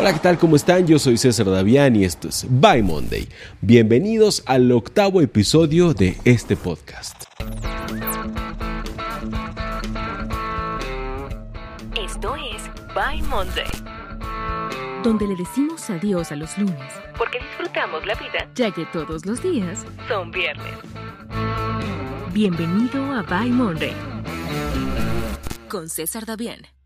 Hola, ¿qué tal? ¿Cómo están? Yo soy César Davián y esto es By Monday. Bienvenidos al octavo episodio de este podcast. Esto es By Monday, donde le decimos adiós a los lunes, porque disfrutamos la vida, ya que todos los días son viernes. Bienvenido a By Monday con César Davián.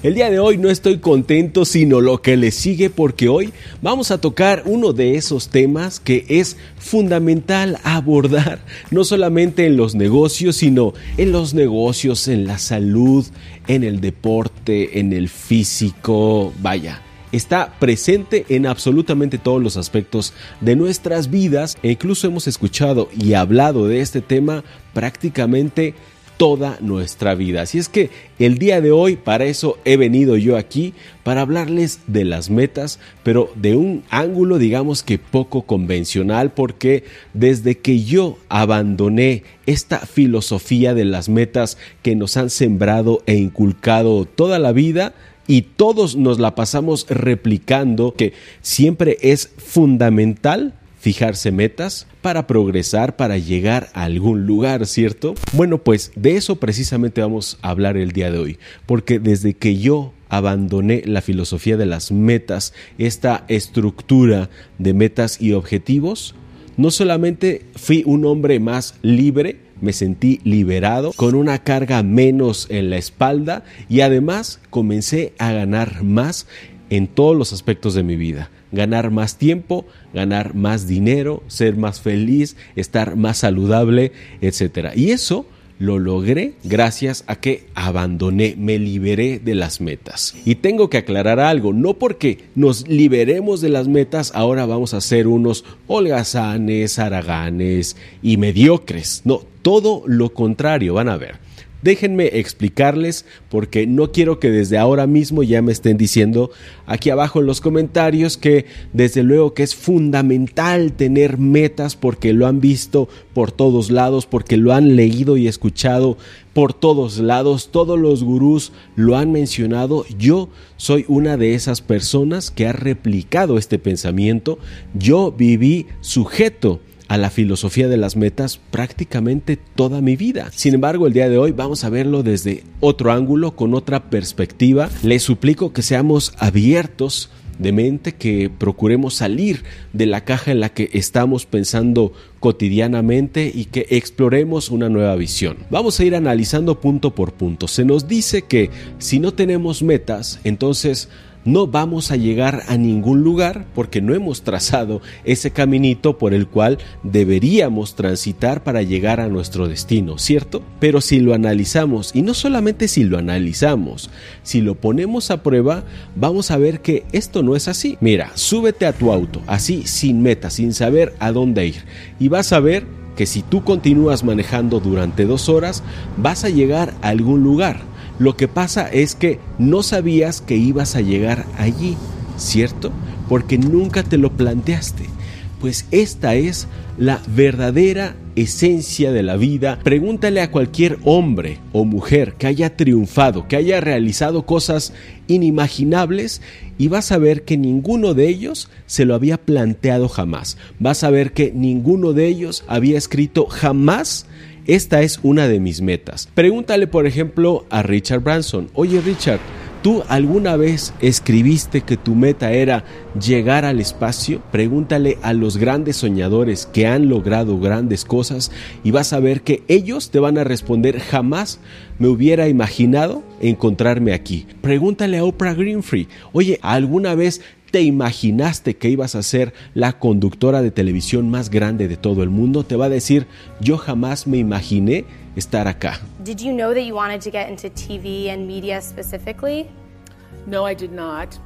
El día de hoy no estoy contento, sino lo que le sigue, porque hoy vamos a tocar uno de esos temas que es fundamental abordar, no solamente en los negocios, sino en los negocios, en la salud, en el deporte, en el físico, vaya. Está presente en absolutamente todos los aspectos de nuestras vidas e incluso hemos escuchado y hablado de este tema prácticamente toda nuestra vida. Así es que el día de hoy, para eso he venido yo aquí, para hablarles de las metas, pero de un ángulo digamos que poco convencional, porque desde que yo abandoné esta filosofía de las metas que nos han sembrado e inculcado toda la vida, y todos nos la pasamos replicando que siempre es fundamental fijarse metas para progresar, para llegar a algún lugar, ¿cierto? Bueno, pues de eso precisamente vamos a hablar el día de hoy, porque desde que yo abandoné la filosofía de las metas, esta estructura de metas y objetivos, no solamente fui un hombre más libre, me sentí liberado, con una carga menos en la espalda y además comencé a ganar más en todos los aspectos de mi vida ganar más tiempo, ganar más dinero, ser más feliz, estar más saludable, etc. Y eso lo logré gracias a que abandoné, me liberé de las metas. Y tengo que aclarar algo, no porque nos liberemos de las metas, ahora vamos a ser unos holgazanes, haraganes y mediocres. No, todo lo contrario, van a ver. Déjenme explicarles porque no quiero que desde ahora mismo ya me estén diciendo aquí abajo en los comentarios que desde luego que es fundamental tener metas porque lo han visto por todos lados, porque lo han leído y escuchado por todos lados, todos los gurús lo han mencionado. Yo soy una de esas personas que ha replicado este pensamiento. Yo viví sujeto a la filosofía de las metas prácticamente toda mi vida. Sin embargo, el día de hoy vamos a verlo desde otro ángulo, con otra perspectiva. Les suplico que seamos abiertos de mente, que procuremos salir de la caja en la que estamos pensando cotidianamente y que exploremos una nueva visión. Vamos a ir analizando punto por punto. Se nos dice que si no tenemos metas, entonces no vamos a llegar a ningún lugar porque no hemos trazado ese caminito por el cual deberíamos transitar para llegar a nuestro destino, ¿cierto? Pero si lo analizamos, y no solamente si lo analizamos, si lo ponemos a prueba, vamos a ver que esto no es así. Mira, súbete a tu auto, así sin meta, sin saber a dónde ir, y vas a ver que si tú continúas manejando durante dos horas, vas a llegar a algún lugar lo que pasa es que no sabías que ibas a llegar allí, ¿cierto? Porque nunca te lo planteaste. Pues esta es la verdadera esencia de la vida. Pregúntale a cualquier hombre o mujer que haya triunfado, que haya realizado cosas inimaginables y vas a ver que ninguno de ellos se lo había planteado jamás. Vas a ver que ninguno de ellos había escrito jamás esta es una de mis metas. Pregúntale, por ejemplo, a Richard Branson. Oye, Richard, ¿Tú alguna vez escribiste que tu meta era llegar al espacio? Pregúntale a los grandes soñadores que han logrado grandes cosas y vas a ver que ellos te van a responder jamás me hubiera imaginado encontrarme aquí. Pregúntale a Oprah Greenfree, oye, ¿alguna vez ¿Te imaginaste que ibas a ser la conductora de televisión más grande de todo el mundo? Te va a decir, yo jamás me imaginé estar acá. Did you know that you wanted to get into TV and media specifically? No, I did not.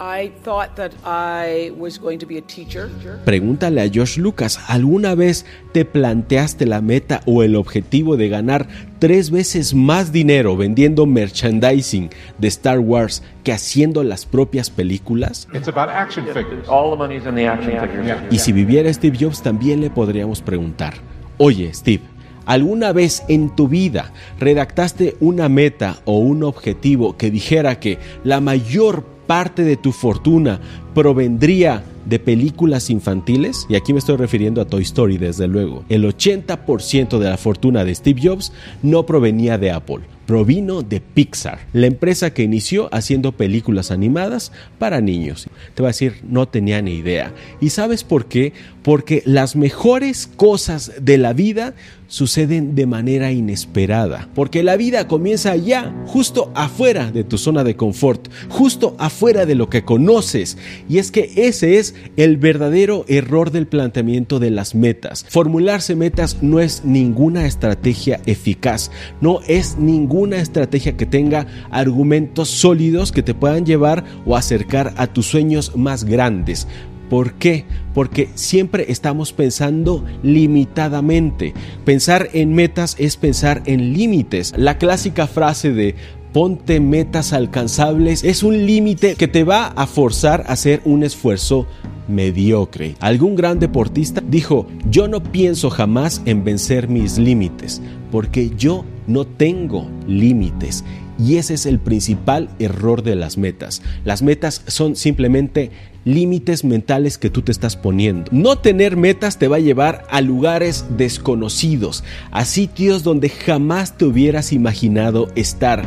I thought that I was going to be a teacher. Pregúntale a Josh Lucas, ¿alguna vez te planteaste la meta o el objetivo de ganar tres veces más dinero vendiendo merchandising de Star Wars que haciendo las propias películas? It's about action figures. All the money's in the action figures. Y si viviera Steve Jobs también le podríamos preguntar, oye Steve, ¿Alguna vez en tu vida redactaste una meta o un objetivo que dijera que la mayor parte de tu fortuna provendría de películas infantiles? Y aquí me estoy refiriendo a Toy Story, desde luego. El 80% de la fortuna de Steve Jobs no provenía de Apple provino de Pixar, la empresa que inició haciendo películas animadas para niños. Te voy a decir, no tenía ni idea. ¿Y sabes por qué? Porque las mejores cosas de la vida suceden de manera inesperada. Porque la vida comienza allá, justo afuera de tu zona de confort, justo afuera de lo que conoces. Y es que ese es el verdadero error del planteamiento de las metas. Formularse metas no es ninguna estrategia eficaz, no es ninguna estrategia que tenga argumentos sólidos que te puedan llevar o acercar a tus sueños más grandes. ¿Por qué? Porque siempre estamos pensando limitadamente. Pensar en metas es pensar en límites. La clásica frase de ponte metas alcanzables es un límite que te va a forzar a hacer un esfuerzo mediocre. Algún gran deportista dijo, yo no pienso jamás en vencer mis límites, porque yo no tengo límites. Y ese es el principal error de las metas. Las metas son simplemente límites mentales que tú te estás poniendo. No tener metas te va a llevar a lugares desconocidos, a sitios donde jamás te hubieras imaginado estar.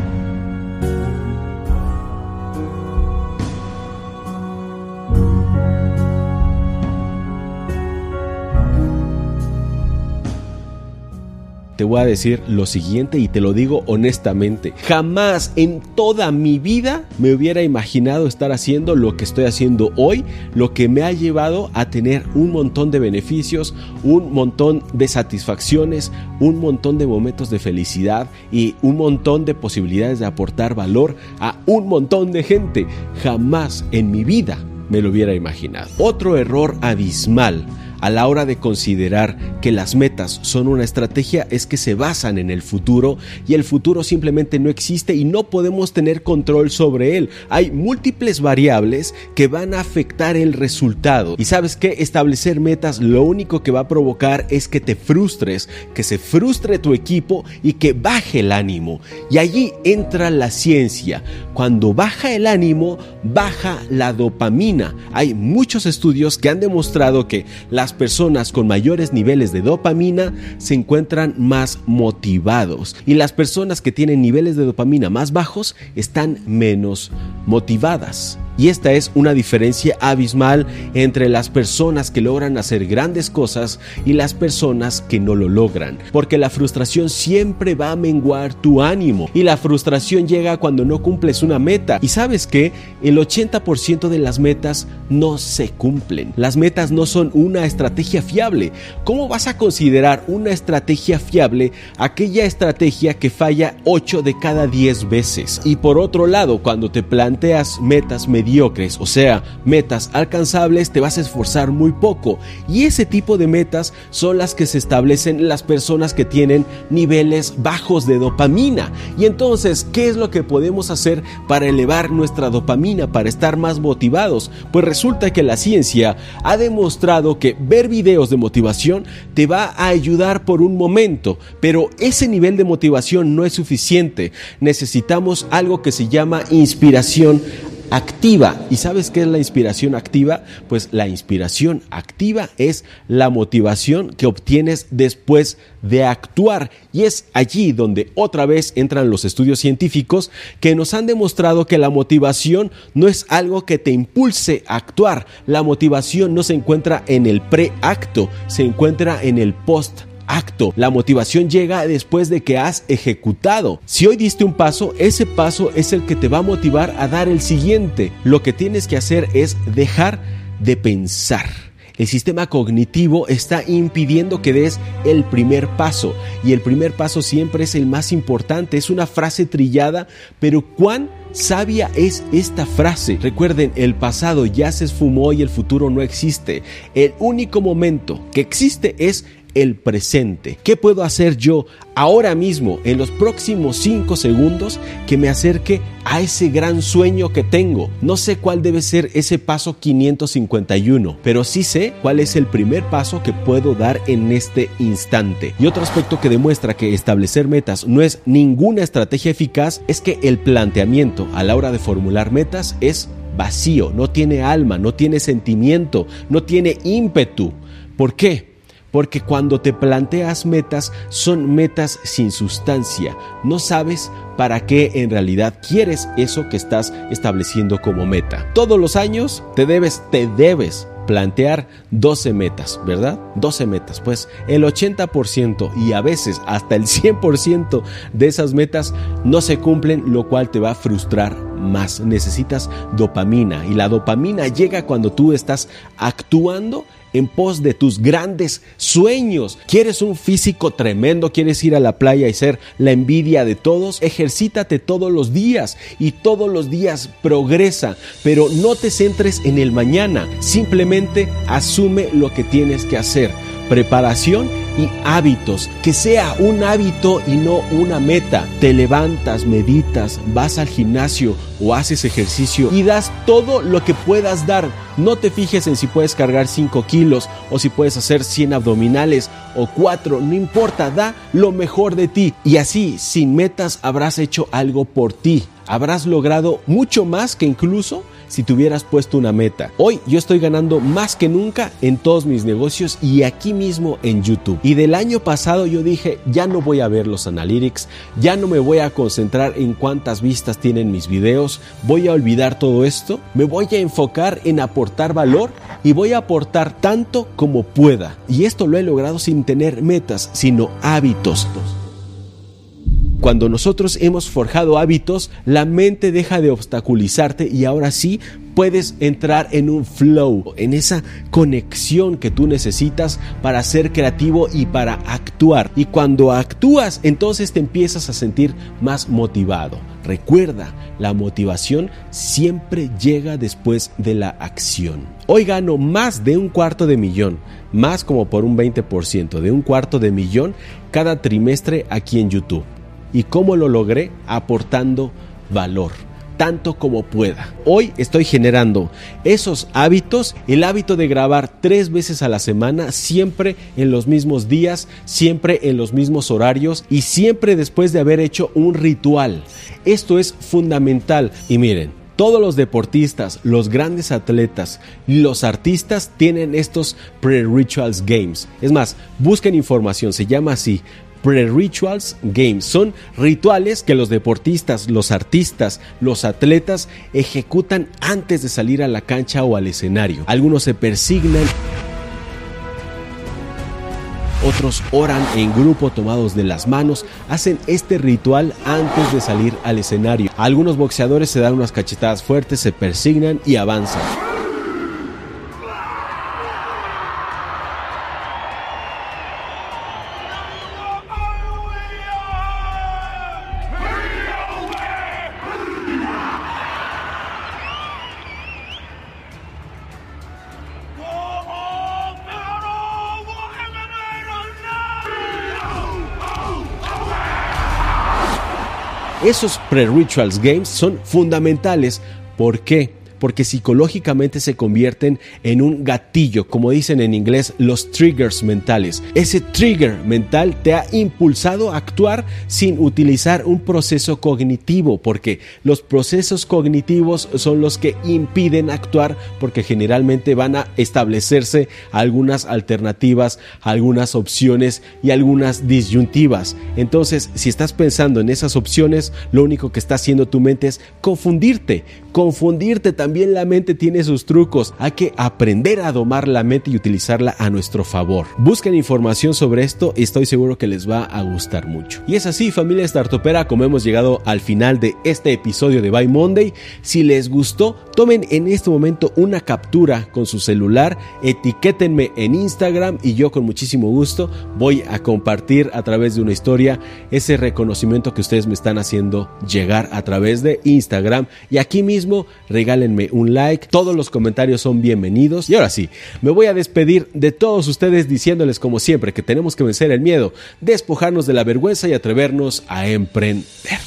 Te voy a decir lo siguiente y te lo digo honestamente. Jamás en toda mi vida me hubiera imaginado estar haciendo lo que estoy haciendo hoy, lo que me ha llevado a tener un montón de beneficios, un montón de satisfacciones, un montón de momentos de felicidad y un montón de posibilidades de aportar valor a un montón de gente. Jamás en mi vida me lo hubiera imaginado. Otro error abismal a la hora de considerar que las metas son una estrategia es que se basan en el futuro y el futuro simplemente no existe y no podemos tener control sobre él. Hay múltiples variables que van a afectar el resultado. Y sabes que establecer metas lo único que va a provocar es que te frustres, que se frustre tu equipo y que baje el ánimo. Y allí entra la ciencia. Cuando baja el ánimo, baja la dopamina. Hay muchos estudios que han demostrado que la personas con mayores niveles de dopamina se encuentran más motivados y las personas que tienen niveles de dopamina más bajos están menos motivadas. Y esta es una diferencia abismal entre las personas que logran hacer grandes cosas y las personas que no lo logran. Porque la frustración siempre va a menguar tu ánimo. Y la frustración llega cuando no cumples una meta. Y sabes que el 80% de las metas no se cumplen. Las metas no son una estrategia fiable. ¿Cómo vas a considerar una estrategia fiable aquella estrategia que falla 8 de cada 10 veces? Y por otro lado, cuando te planteas metas mediocres, o sea, metas alcanzables, te vas a esforzar muy poco. Y ese tipo de metas son las que se establecen las personas que tienen niveles bajos de dopamina. Y entonces, ¿qué es lo que podemos hacer para elevar nuestra dopamina, para estar más motivados? Pues resulta que la ciencia ha demostrado que ver videos de motivación te va a ayudar por un momento, pero ese nivel de motivación no es suficiente. Necesitamos algo que se llama inspiración activa. ¿Y sabes qué es la inspiración activa? Pues la inspiración activa es la motivación que obtienes después de actuar. Y es allí donde otra vez entran los estudios científicos que nos han demostrado que la motivación no es algo que te impulse a actuar. La motivación no se encuentra en el preacto, se encuentra en el post acto. La motivación llega después de que has ejecutado. Si hoy diste un paso, ese paso es el que te va a motivar a dar el siguiente. Lo que tienes que hacer es dejar de pensar. El sistema cognitivo está impidiendo que des el primer paso y el primer paso siempre es el más importante. Es una frase trillada, pero ¿cuán sabia es esta frase? Recuerden, el pasado ya se esfumó y el futuro no existe. El único momento que existe es el presente. ¿Qué puedo hacer yo ahora mismo, en los próximos 5 segundos, que me acerque a ese gran sueño que tengo? No sé cuál debe ser ese paso 551, pero sí sé cuál es el primer paso que puedo dar en este instante. Y otro aspecto que demuestra que establecer metas no es ninguna estrategia eficaz es que el planteamiento a la hora de formular metas es vacío, no tiene alma, no tiene sentimiento, no tiene ímpetu. ¿Por qué? Porque cuando te planteas metas son metas sin sustancia. No sabes para qué en realidad quieres eso que estás estableciendo como meta. Todos los años te debes, te debes plantear 12 metas, ¿verdad? 12 metas. Pues el 80% y a veces hasta el 100% de esas metas no se cumplen, lo cual te va a frustrar más. Necesitas dopamina y la dopamina llega cuando tú estás actuando en pos de tus grandes sueños. ¿Quieres un físico tremendo? ¿Quieres ir a la playa y ser la envidia de todos? Ejercítate todos los días y todos los días progresa, pero no te centres en el mañana, simplemente asume lo que tienes que hacer. Preparación y hábitos, que sea un hábito y no una meta. Te levantas, meditas, vas al gimnasio o haces ejercicio y das todo lo que puedas dar. No te fijes en si puedes cargar 5 kilos o si puedes hacer 100 abdominales o 4, no importa, da lo mejor de ti. Y así, sin metas, habrás hecho algo por ti. Habrás logrado mucho más que incluso si te hubieras puesto una meta. Hoy yo estoy ganando más que nunca en todos mis negocios y aquí mismo en YouTube. Y del año pasado yo dije, ya no voy a ver los analytics, ya no me voy a concentrar en cuántas vistas tienen mis videos, voy a olvidar todo esto, me voy a enfocar en aportar valor y voy a aportar tanto como pueda. Y esto lo he logrado sin tener metas, sino hábitos. Cuando nosotros hemos forjado hábitos, la mente deja de obstaculizarte y ahora sí puedes entrar en un flow, en esa conexión que tú necesitas para ser creativo y para actuar. Y cuando actúas, entonces te empiezas a sentir más motivado. Recuerda, la motivación siempre llega después de la acción. Hoy gano más de un cuarto de millón, más como por un 20%, de un cuarto de millón cada trimestre aquí en YouTube. ¿Y cómo lo logré? Aportando valor tanto como pueda. Hoy estoy generando esos hábitos, el hábito de grabar tres veces a la semana, siempre en los mismos días, siempre en los mismos horarios y siempre después de haber hecho un ritual. Esto es fundamental y miren, todos los deportistas, los grandes atletas, los artistas tienen estos pre-rituals games. Es más, busquen información, se llama así, Pre-Rituals Games. Son rituales que los deportistas, los artistas, los atletas ejecutan antes de salir a la cancha o al escenario. Algunos se persignan otros oran en grupo tomados de las manos, hacen este ritual antes de salir al escenario. Algunos boxeadores se dan unas cachetadas fuertes, se persignan y avanzan. Esos pre-rituals games son fundamentales. ¿Por qué? Porque psicológicamente se convierten en un gatillo, como dicen en inglés, los triggers mentales. Ese trigger mental te ha impulsado a actuar sin utilizar un proceso cognitivo, porque los procesos cognitivos son los que impiden actuar porque generalmente van a establecerse algunas alternativas, algunas opciones y algunas disyuntivas. Entonces, si estás pensando en esas opciones, lo único que está haciendo tu mente es confundirte, confundirte también también la mente tiene sus trucos. Hay que aprender a domar la mente y utilizarla a nuestro favor. Busquen información sobre esto y estoy seguro que les va a gustar mucho. Y es así, familia Startupera, como hemos llegado al final de este episodio de By Monday. Si les gustó, tomen en este momento una captura con su celular, etiquétenme en Instagram y yo con muchísimo gusto voy a compartir a través de una historia ese reconocimiento que ustedes me están haciendo llegar a través de Instagram. Y aquí mismo regálenme un like. Todos los comentarios son bienvenidos. Y ahora sí, me voy a despedir de todos ustedes diciéndoles como siempre que tenemos que vencer el miedo, despojarnos de la vergüenza y atrevernos a emprender.